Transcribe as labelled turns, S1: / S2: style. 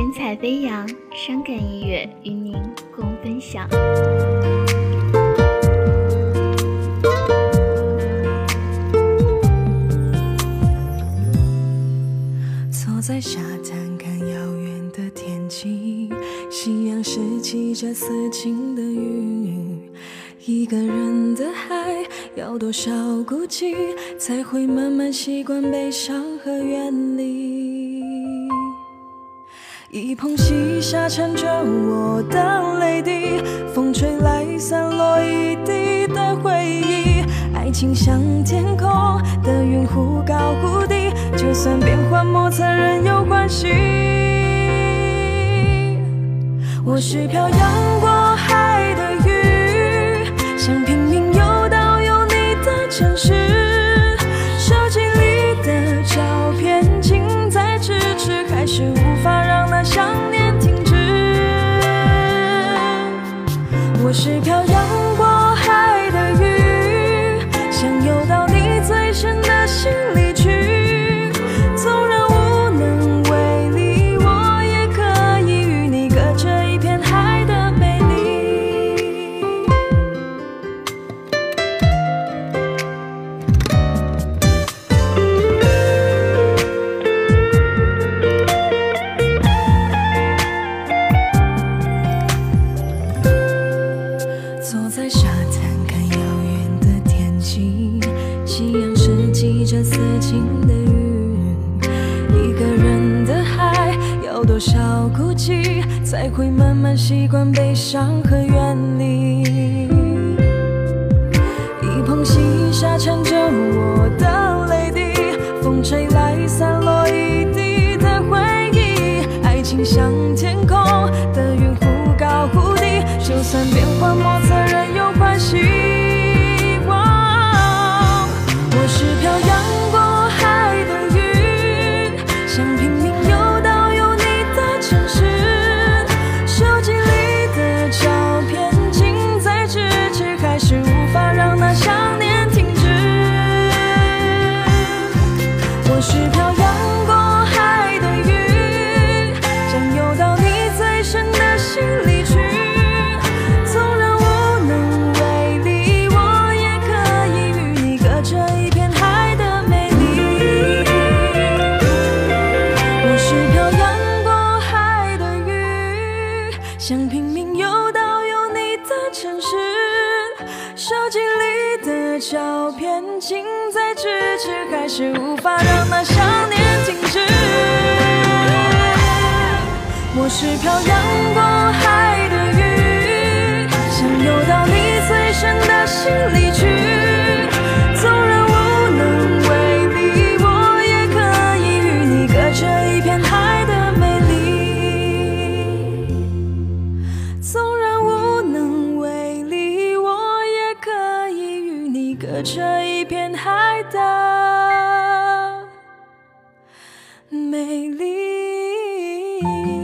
S1: 神采飞扬，伤感音乐与您共分享。
S2: 坐在沙滩看遥远的天际，夕阳拾起这丝情的雨。一个人的海，要多少孤寂，才会慢慢习惯悲伤和远离？一捧细沙缠着我的泪滴，风吹来散落一地的回忆。爱情像天空的云，忽高忽低，就算变幻莫测，仍有关系。我是漂洋过海的鱼，想拼命游到有你的城市。想念停止。我是飘摇在沙滩看遥远的天际，夕阳拾起这丝情的云。一个人的海，要多少孤寂，才会慢慢习惯悲伤和远离？一捧细沙缠着我的泪滴，风吹来散落一地的回忆。爱情像我是漂洋过海的鱼，想游到你最深的心里去。纵然无能为力，我也可以与你隔着一片海的美丽。我是漂洋过海的鱼，想拼命游到有你的城市。手机里的照片近在咫尺，还是无法让那想念停止。我是漂洋过海的鱼，想游到你最深的心里去。隔着一片海的美丽。